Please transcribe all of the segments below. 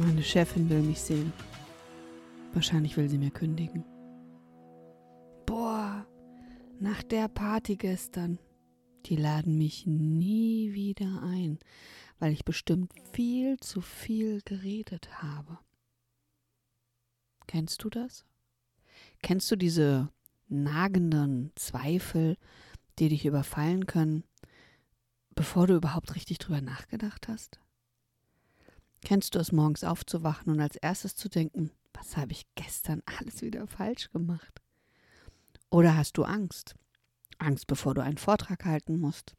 Meine Chefin will mich sehen. Wahrscheinlich will sie mir kündigen. Boah, nach der Party gestern. Die laden mich nie wieder ein, weil ich bestimmt viel zu viel geredet habe. Kennst du das? Kennst du diese nagenden Zweifel, die dich überfallen können, bevor du überhaupt richtig drüber nachgedacht hast? Kennst du es, morgens aufzuwachen und als erstes zu denken, was habe ich gestern alles wieder falsch gemacht? Oder hast du Angst? Angst, bevor du einen Vortrag halten musst.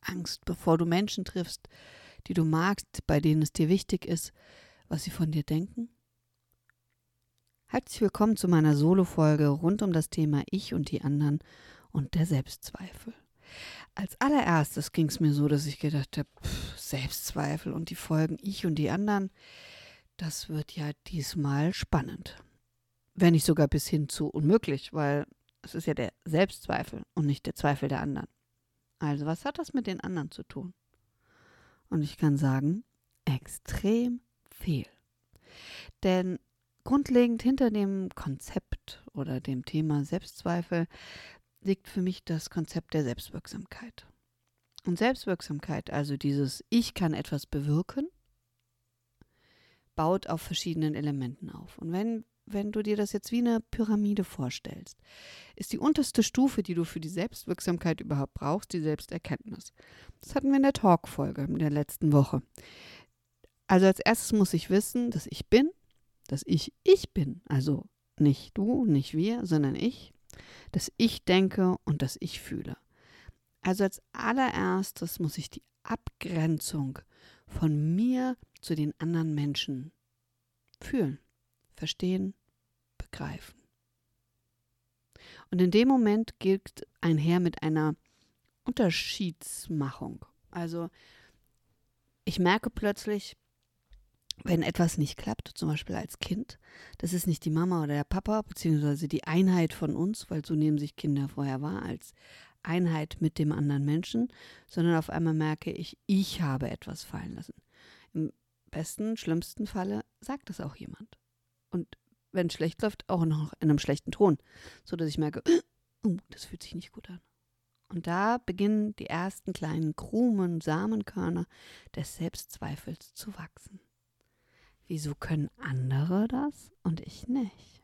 Angst, bevor du Menschen triffst, die du magst, bei denen es dir wichtig ist, was sie von dir denken? Herzlich willkommen zu meiner Solo-Folge rund um das Thema Ich und die anderen und der Selbstzweifel. Als allererstes ging es mir so, dass ich gedacht habe, Selbstzweifel und die Folgen Ich und die anderen, das wird ja diesmal spannend. Wenn nicht sogar bis hin zu unmöglich, weil es ist ja der Selbstzweifel und nicht der Zweifel der anderen. Also was hat das mit den anderen zu tun? Und ich kann sagen, extrem viel. Denn grundlegend hinter dem Konzept oder dem Thema Selbstzweifel liegt für mich das Konzept der Selbstwirksamkeit. Und Selbstwirksamkeit, also dieses Ich kann etwas bewirken, baut auf verschiedenen Elementen auf. Und wenn, wenn du dir das jetzt wie eine Pyramide vorstellst, ist die unterste Stufe, die du für die Selbstwirksamkeit überhaupt brauchst, die Selbsterkenntnis. Das hatten wir in der Talk-Folge in der letzten Woche. Also als erstes muss ich wissen, dass ich bin, dass ich ich bin. Also nicht du, nicht wir, sondern ich dass ich denke und dass ich fühle. Also als allererstes muss ich die Abgrenzung von mir zu den anderen Menschen fühlen, verstehen, begreifen. Und in dem Moment geht einher mit einer Unterschiedsmachung. Also ich merke plötzlich, wenn etwas nicht klappt, zum Beispiel als Kind, das ist nicht die Mama oder der Papa, beziehungsweise die Einheit von uns, weil so nehmen sich Kinder vorher wahr, als Einheit mit dem anderen Menschen, sondern auf einmal merke ich, ich habe etwas fallen lassen. Im besten, schlimmsten Falle sagt es auch jemand. Und wenn es schlecht läuft, auch noch in einem schlechten Ton, so dass ich merke, oh, das fühlt sich nicht gut an. Und da beginnen die ersten kleinen Krumen, Samenkörner des Selbstzweifels zu wachsen. Wieso können andere das und ich nicht?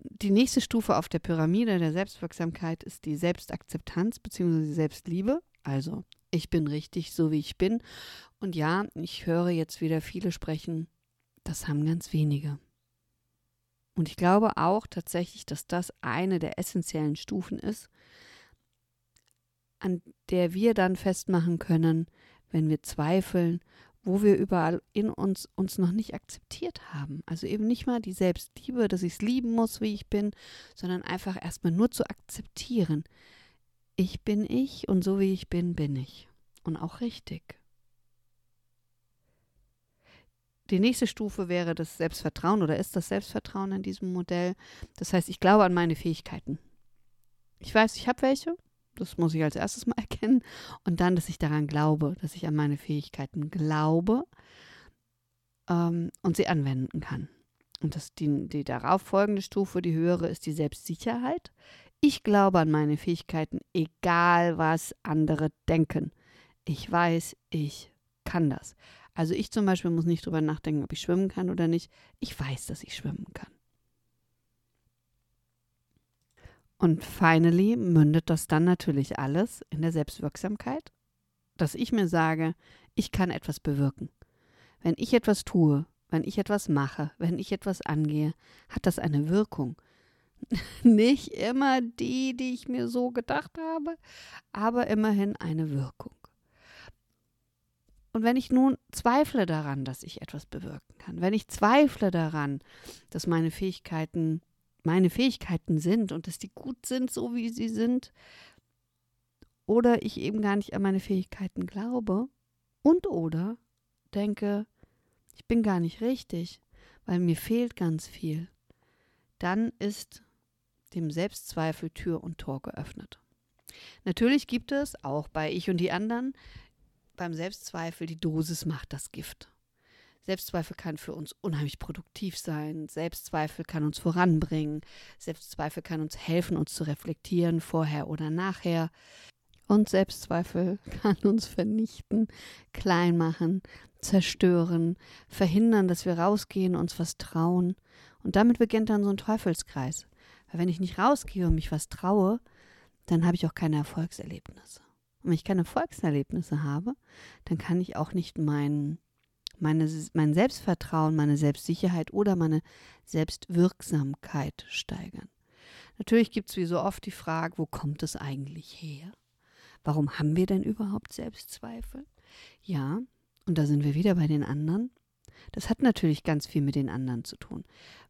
Die nächste Stufe auf der Pyramide der Selbstwirksamkeit ist die Selbstakzeptanz bzw. Selbstliebe. Also, ich bin richtig so, wie ich bin. Und ja, ich höre jetzt wieder viele sprechen, das haben ganz wenige. Und ich glaube auch tatsächlich, dass das eine der essentiellen Stufen ist, an der wir dann festmachen können, wenn wir zweifeln wo wir überall in uns uns noch nicht akzeptiert haben. Also eben nicht mal die Selbstliebe, dass ich es lieben muss, wie ich bin, sondern einfach erstmal nur zu akzeptieren. Ich bin ich und so wie ich bin, bin ich. Und auch richtig. Die nächste Stufe wäre das Selbstvertrauen oder ist das Selbstvertrauen in diesem Modell. Das heißt, ich glaube an meine Fähigkeiten. Ich weiß, ich habe welche, das muss ich als erstes mal erkennen. Und dann, dass ich daran glaube, dass ich an meine Fähigkeiten glaube ähm, und sie anwenden kann. Und das, die, die darauf folgende Stufe, die höhere, ist die Selbstsicherheit. Ich glaube an meine Fähigkeiten, egal was andere denken. Ich weiß, ich kann das. Also ich zum Beispiel muss nicht drüber nachdenken, ob ich schwimmen kann oder nicht. Ich weiß, dass ich schwimmen kann. Und finally mündet das dann natürlich alles in der Selbstwirksamkeit, dass ich mir sage, ich kann etwas bewirken. Wenn ich etwas tue, wenn ich etwas mache, wenn ich etwas angehe, hat das eine Wirkung. Nicht immer die, die ich mir so gedacht habe, aber immerhin eine Wirkung. Und wenn ich nun zweifle daran, dass ich etwas bewirken kann, wenn ich zweifle daran, dass meine Fähigkeiten meine Fähigkeiten sind und dass die gut sind, so wie sie sind, oder ich eben gar nicht an meine Fähigkeiten glaube und oder denke, ich bin gar nicht richtig, weil mir fehlt ganz viel, dann ist dem Selbstzweifel Tür und Tor geöffnet. Natürlich gibt es, auch bei Ich und die anderen, beim Selbstzweifel die Dosis macht das Gift. Selbstzweifel kann für uns unheimlich produktiv sein. Selbstzweifel kann uns voranbringen. Selbstzweifel kann uns helfen, uns zu reflektieren, vorher oder nachher. Und Selbstzweifel kann uns vernichten, klein machen, zerstören, verhindern, dass wir rausgehen, uns was trauen. Und damit beginnt dann so ein Teufelskreis. Weil wenn ich nicht rausgehe und mich was traue, dann habe ich auch keine Erfolgserlebnisse. Und wenn ich keine Erfolgserlebnisse habe, dann kann ich auch nicht meinen meine, mein Selbstvertrauen, meine Selbstsicherheit oder meine Selbstwirksamkeit steigern. Natürlich gibt es wie so oft die Frage, wo kommt es eigentlich her? Warum haben wir denn überhaupt Selbstzweifel? Ja, und da sind wir wieder bei den anderen. Das hat natürlich ganz viel mit den anderen zu tun.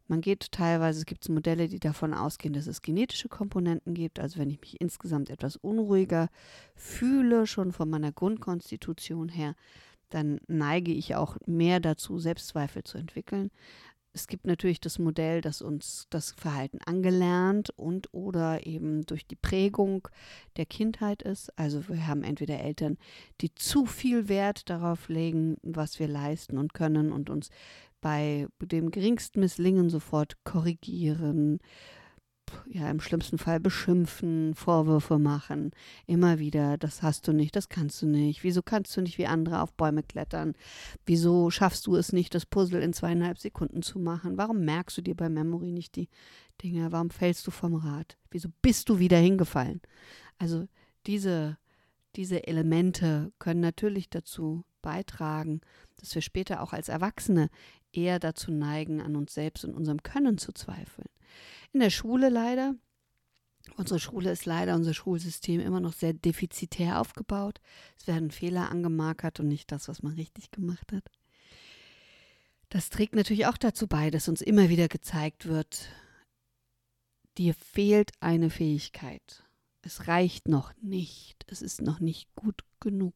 Man geht teilweise, es gibt Modelle, die davon ausgehen, dass es genetische Komponenten gibt. Also wenn ich mich insgesamt etwas unruhiger fühle, schon von meiner Grundkonstitution her, dann neige ich auch mehr dazu, Selbstzweifel zu entwickeln. Es gibt natürlich das Modell, das uns das Verhalten angelernt und oder eben durch die Prägung der Kindheit ist. Also wir haben entweder Eltern, die zu viel Wert darauf legen, was wir leisten und können und uns bei dem geringsten Misslingen sofort korrigieren ja im schlimmsten Fall beschimpfen, Vorwürfe machen, immer wieder, das hast du nicht, das kannst du nicht, wieso kannst du nicht wie andere auf Bäume klettern, wieso schaffst du es nicht, das Puzzle in zweieinhalb Sekunden zu machen, warum merkst du dir bei Memory nicht die Dinge, warum fällst du vom Rad, wieso bist du wieder hingefallen? Also diese, diese Elemente können natürlich dazu beitragen, dass wir später auch als Erwachsene eher dazu neigen, an uns selbst und unserem Können zu zweifeln. In der Schule leider. Unsere Schule ist leider, unser Schulsystem immer noch sehr defizitär aufgebaut. Es werden Fehler angemarkert und nicht das, was man richtig gemacht hat. Das trägt natürlich auch dazu bei, dass uns immer wieder gezeigt wird, dir fehlt eine Fähigkeit. Es reicht noch nicht. Es ist noch nicht gut genug.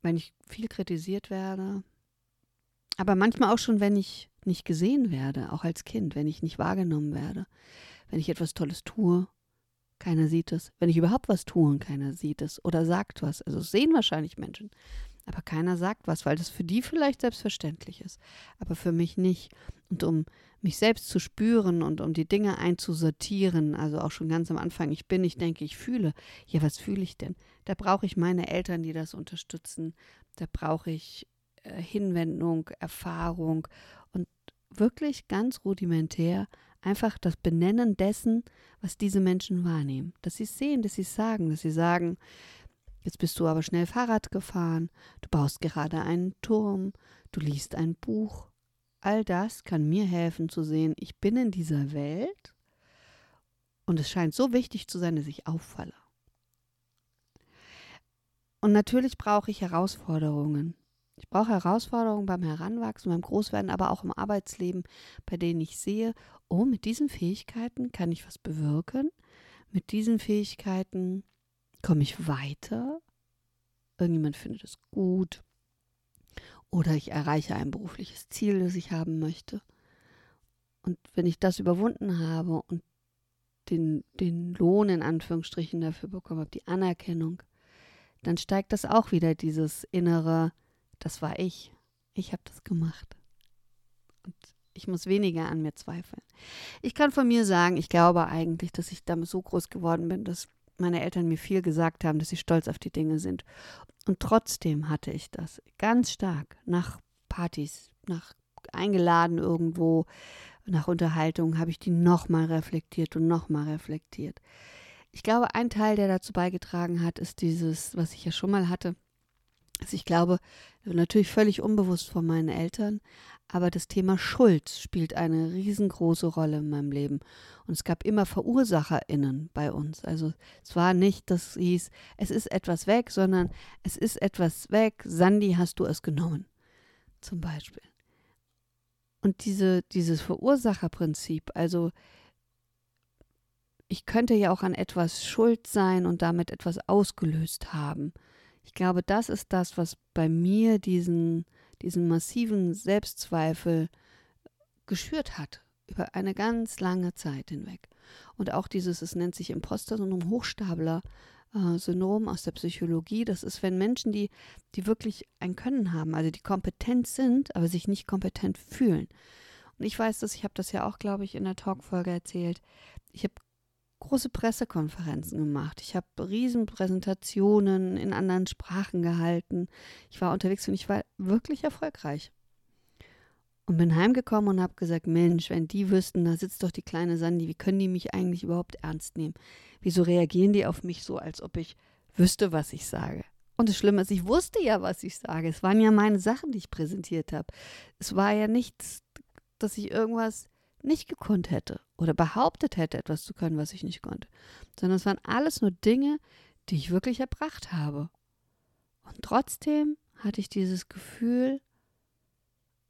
Wenn ich viel kritisiert werde, aber manchmal auch schon, wenn ich nicht gesehen werde, auch als Kind, wenn ich nicht wahrgenommen werde, wenn ich etwas Tolles tue, keiner sieht es, wenn ich überhaupt was tue und keiner sieht es oder sagt was. Also sehen wahrscheinlich Menschen, aber keiner sagt was, weil das für die vielleicht selbstverständlich ist, aber für mich nicht. Und um mich selbst zu spüren und um die Dinge einzusortieren, also auch schon ganz am Anfang, ich bin, ich denke, ich fühle. Ja, was fühle ich denn? Da brauche ich meine Eltern, die das unterstützen. Da brauche ich äh, Hinwendung, Erfahrung und wirklich ganz rudimentär einfach das Benennen dessen, was diese Menschen wahrnehmen. Dass sie es sehen, dass sie es sagen, dass sie sagen, jetzt bist du aber schnell Fahrrad gefahren, du baust gerade einen Turm, du liest ein Buch. All das kann mir helfen zu sehen, ich bin in dieser Welt und es scheint so wichtig zu sein, dass ich auffalle. Und natürlich brauche ich Herausforderungen. Ich brauche Herausforderungen beim Heranwachsen, beim Großwerden, aber auch im Arbeitsleben, bei denen ich sehe, oh, mit diesen Fähigkeiten kann ich was bewirken. Mit diesen Fähigkeiten komme ich weiter. Irgendjemand findet es gut. Oder ich erreiche ein berufliches Ziel, das ich haben möchte. Und wenn ich das überwunden habe und den, den Lohn in Anführungsstrichen dafür bekommen habe, die Anerkennung, dann steigt das auch wieder dieses innere, das war ich. Ich habe das gemacht. Und ich muss weniger an mir zweifeln. Ich kann von mir sagen, ich glaube eigentlich, dass ich damit so groß geworden bin, dass meine Eltern mir viel gesagt haben, dass sie stolz auf die Dinge sind. Und trotzdem hatte ich das ganz stark nach Partys, nach eingeladen irgendwo, nach Unterhaltung habe ich die nochmal reflektiert und nochmal reflektiert. Ich glaube, ein Teil, der dazu beigetragen hat, ist dieses, was ich ja schon mal hatte, Also ich glaube, natürlich völlig unbewusst von meinen Eltern, aber das Thema Schuld spielt eine riesengroße Rolle in meinem Leben. Und es gab immer VerursacherInnen bei uns. Also es war nicht, das hieß, es ist etwas weg, sondern es ist etwas weg, Sandy, hast du es genommen. Zum Beispiel. Und diese, dieses Verursacherprinzip, also ich könnte ja auch an etwas schuld sein und damit etwas ausgelöst haben. Ich glaube, das ist das, was bei mir diesen, diesen massiven Selbstzweifel geschürt hat, über eine ganz lange Zeit hinweg. Und auch dieses, es nennt sich Imposter-Syndrom, Hochstapler-Syndrom aus der Psychologie. Das ist, wenn Menschen, die, die wirklich ein Können haben, also die kompetent sind, aber sich nicht kompetent fühlen. Und ich weiß das, ich habe das ja auch, glaube ich, in der Talkfolge erzählt. Ich habe große Pressekonferenzen gemacht. Ich habe Riesenpräsentationen in anderen Sprachen gehalten. Ich war unterwegs und ich war wirklich erfolgreich. Und bin heimgekommen und habe gesagt, Mensch, wenn die wüssten, da sitzt doch die kleine Sandy, wie können die mich eigentlich überhaupt ernst nehmen? Wieso reagieren die auf mich so, als ob ich wüsste, was ich sage? Und das Schlimme ist, ich wusste ja, was ich sage. Es waren ja meine Sachen, die ich präsentiert habe. Es war ja nichts, dass ich irgendwas nicht gekonnt hätte oder behauptet hätte, etwas zu können, was ich nicht konnte, sondern es waren alles nur Dinge, die ich wirklich erbracht habe. Und trotzdem hatte ich dieses Gefühl,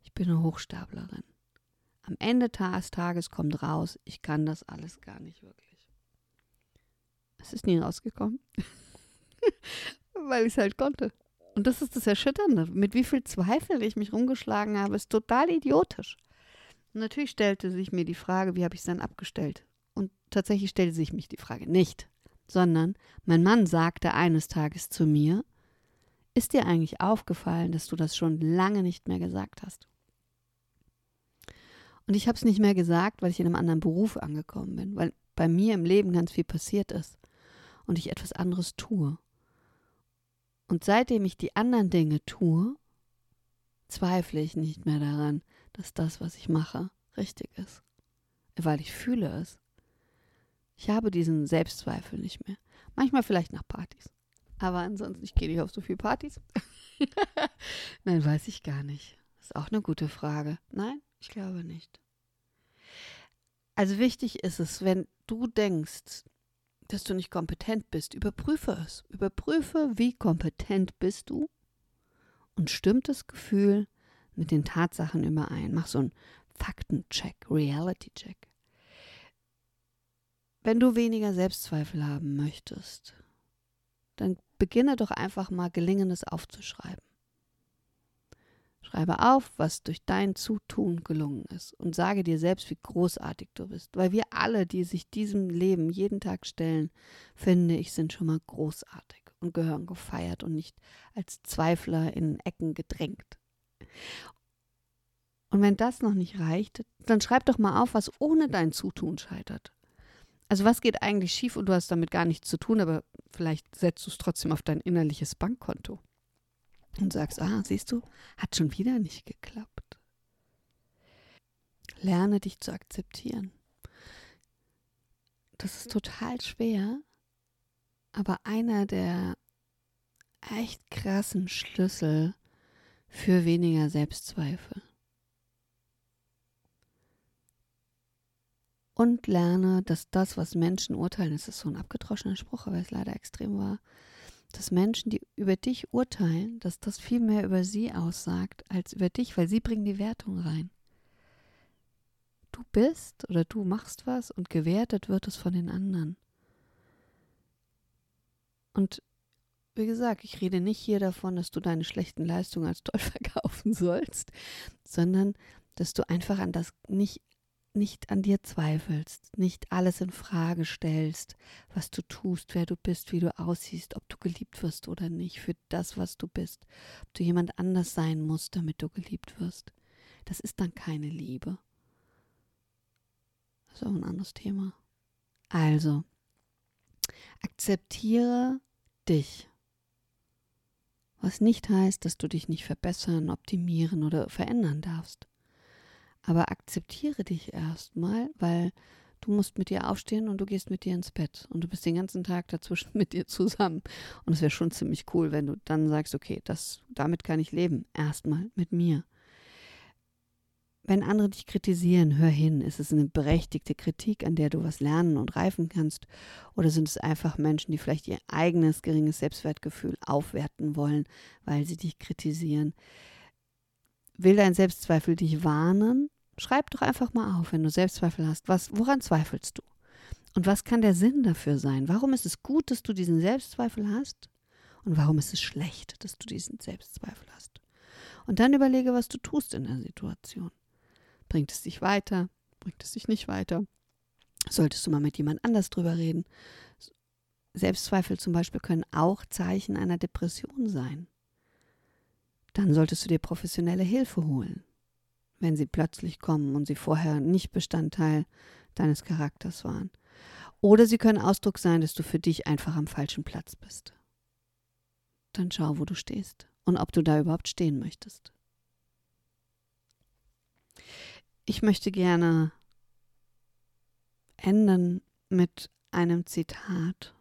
ich bin eine Hochstaplerin. Am Ende des Tages kommt raus, ich kann das alles gar nicht wirklich. Es ist nie rausgekommen, weil ich es halt konnte. Und das ist das Erschütternde. Mit wie viel Zweifel ich mich rumgeschlagen habe, ist total idiotisch. Und natürlich stellte sich mir die Frage, wie habe ich es dann abgestellt? Und tatsächlich stellte sich mich die Frage nicht, sondern mein Mann sagte eines Tages zu mir, ist dir eigentlich aufgefallen, dass du das schon lange nicht mehr gesagt hast? Und ich habe es nicht mehr gesagt, weil ich in einem anderen Beruf angekommen bin, weil bei mir im Leben ganz viel passiert ist und ich etwas anderes tue. Und seitdem ich die anderen Dinge tue, zweifle ich nicht mehr daran, dass das, was ich mache, richtig ist. Weil ich fühle es. Ich habe diesen Selbstzweifel nicht mehr. Manchmal vielleicht nach Partys. Aber ansonsten, ich gehe nicht auf so viele Partys. Nein, weiß ich gar nicht. Ist auch eine gute Frage. Nein, ich glaube nicht. Also wichtig ist es, wenn du denkst, dass du nicht kompetent bist, überprüfe es. Überprüfe, wie kompetent bist du und stimmt das Gefühl mit den Tatsachen überein. Mach so einen Faktencheck, Reality-Check. Wenn du weniger Selbstzweifel haben möchtest, dann beginne doch einfach mal Gelingendes aufzuschreiben. Schreibe auf, was durch dein Zutun gelungen ist und sage dir selbst, wie großartig du bist. Weil wir alle, die sich diesem Leben jeden Tag stellen, finde ich, sind schon mal großartig und gehören gefeiert und nicht als Zweifler in Ecken gedrängt. Und wenn das noch nicht reicht, dann schreib doch mal auf, was ohne dein Zutun scheitert. Also was geht eigentlich schief und du hast damit gar nichts zu tun, aber vielleicht setzt du es trotzdem auf dein innerliches Bankkonto und sagst, ah, siehst du, hat schon wieder nicht geklappt. Lerne dich zu akzeptieren. Das ist total schwer, aber einer der echt krassen Schlüssel für weniger Selbstzweifel. Und lerne, dass das, was Menschen urteilen, das ist so ein abgedroschener Spruch, aber es leider extrem wahr, dass Menschen, die über dich urteilen, dass das viel mehr über sie aussagt als über dich, weil sie bringen die Wertung rein. Du bist oder du machst was und gewertet wird es von den anderen. Und wie gesagt, ich rede nicht hier davon, dass du deine schlechten Leistungen als toll verkaufen sollst, sondern dass du einfach an das nicht nicht an dir zweifelst, nicht alles in Frage stellst, was du tust, wer du bist, wie du aussiehst, ob du geliebt wirst oder nicht für das, was du bist, ob du jemand anders sein musst, damit du geliebt wirst. Das ist dann keine Liebe. Das ist auch ein anderes Thema. Also, akzeptiere dich. Was nicht heißt, dass du dich nicht verbessern, optimieren oder verändern darfst. Aber akzeptiere dich erstmal, weil Du musst mit dir aufstehen und du gehst mit dir ins Bett. Und du bist den ganzen Tag dazwischen mit dir zusammen. Und es wäre schon ziemlich cool, wenn du dann sagst, okay, das, damit kann ich leben. Erstmal mit mir. Wenn andere dich kritisieren, hör hin. Ist es eine berechtigte Kritik, an der du was lernen und reifen kannst? Oder sind es einfach Menschen, die vielleicht ihr eigenes geringes Selbstwertgefühl aufwerten wollen, weil sie dich kritisieren? Will dein Selbstzweifel dich warnen? Schreib doch einfach mal auf, wenn du Selbstzweifel hast. Was, woran zweifelst du? Und was kann der Sinn dafür sein? Warum ist es gut, dass du diesen Selbstzweifel hast? Und warum ist es schlecht, dass du diesen Selbstzweifel hast? Und dann überlege, was du tust in der Situation. Bringt es dich weiter? Bringt es dich nicht weiter? Solltest du mal mit jemand anders drüber reden? Selbstzweifel zum Beispiel können auch Zeichen einer Depression sein. Dann solltest du dir professionelle Hilfe holen, wenn sie plötzlich kommen und sie vorher nicht Bestandteil deines Charakters waren. Oder sie können Ausdruck sein, dass du für dich einfach am falschen Platz bist. Dann schau, wo du stehst und ob du da überhaupt stehen möchtest. Ich möchte gerne enden mit einem Zitat.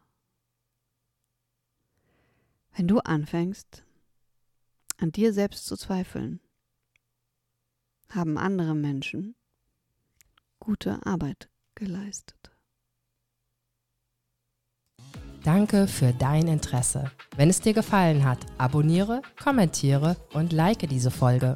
Wenn du anfängst, an dir selbst zu zweifeln, haben andere Menschen gute Arbeit geleistet. Danke für dein Interesse. Wenn es dir gefallen hat, abonniere, kommentiere und like diese Folge.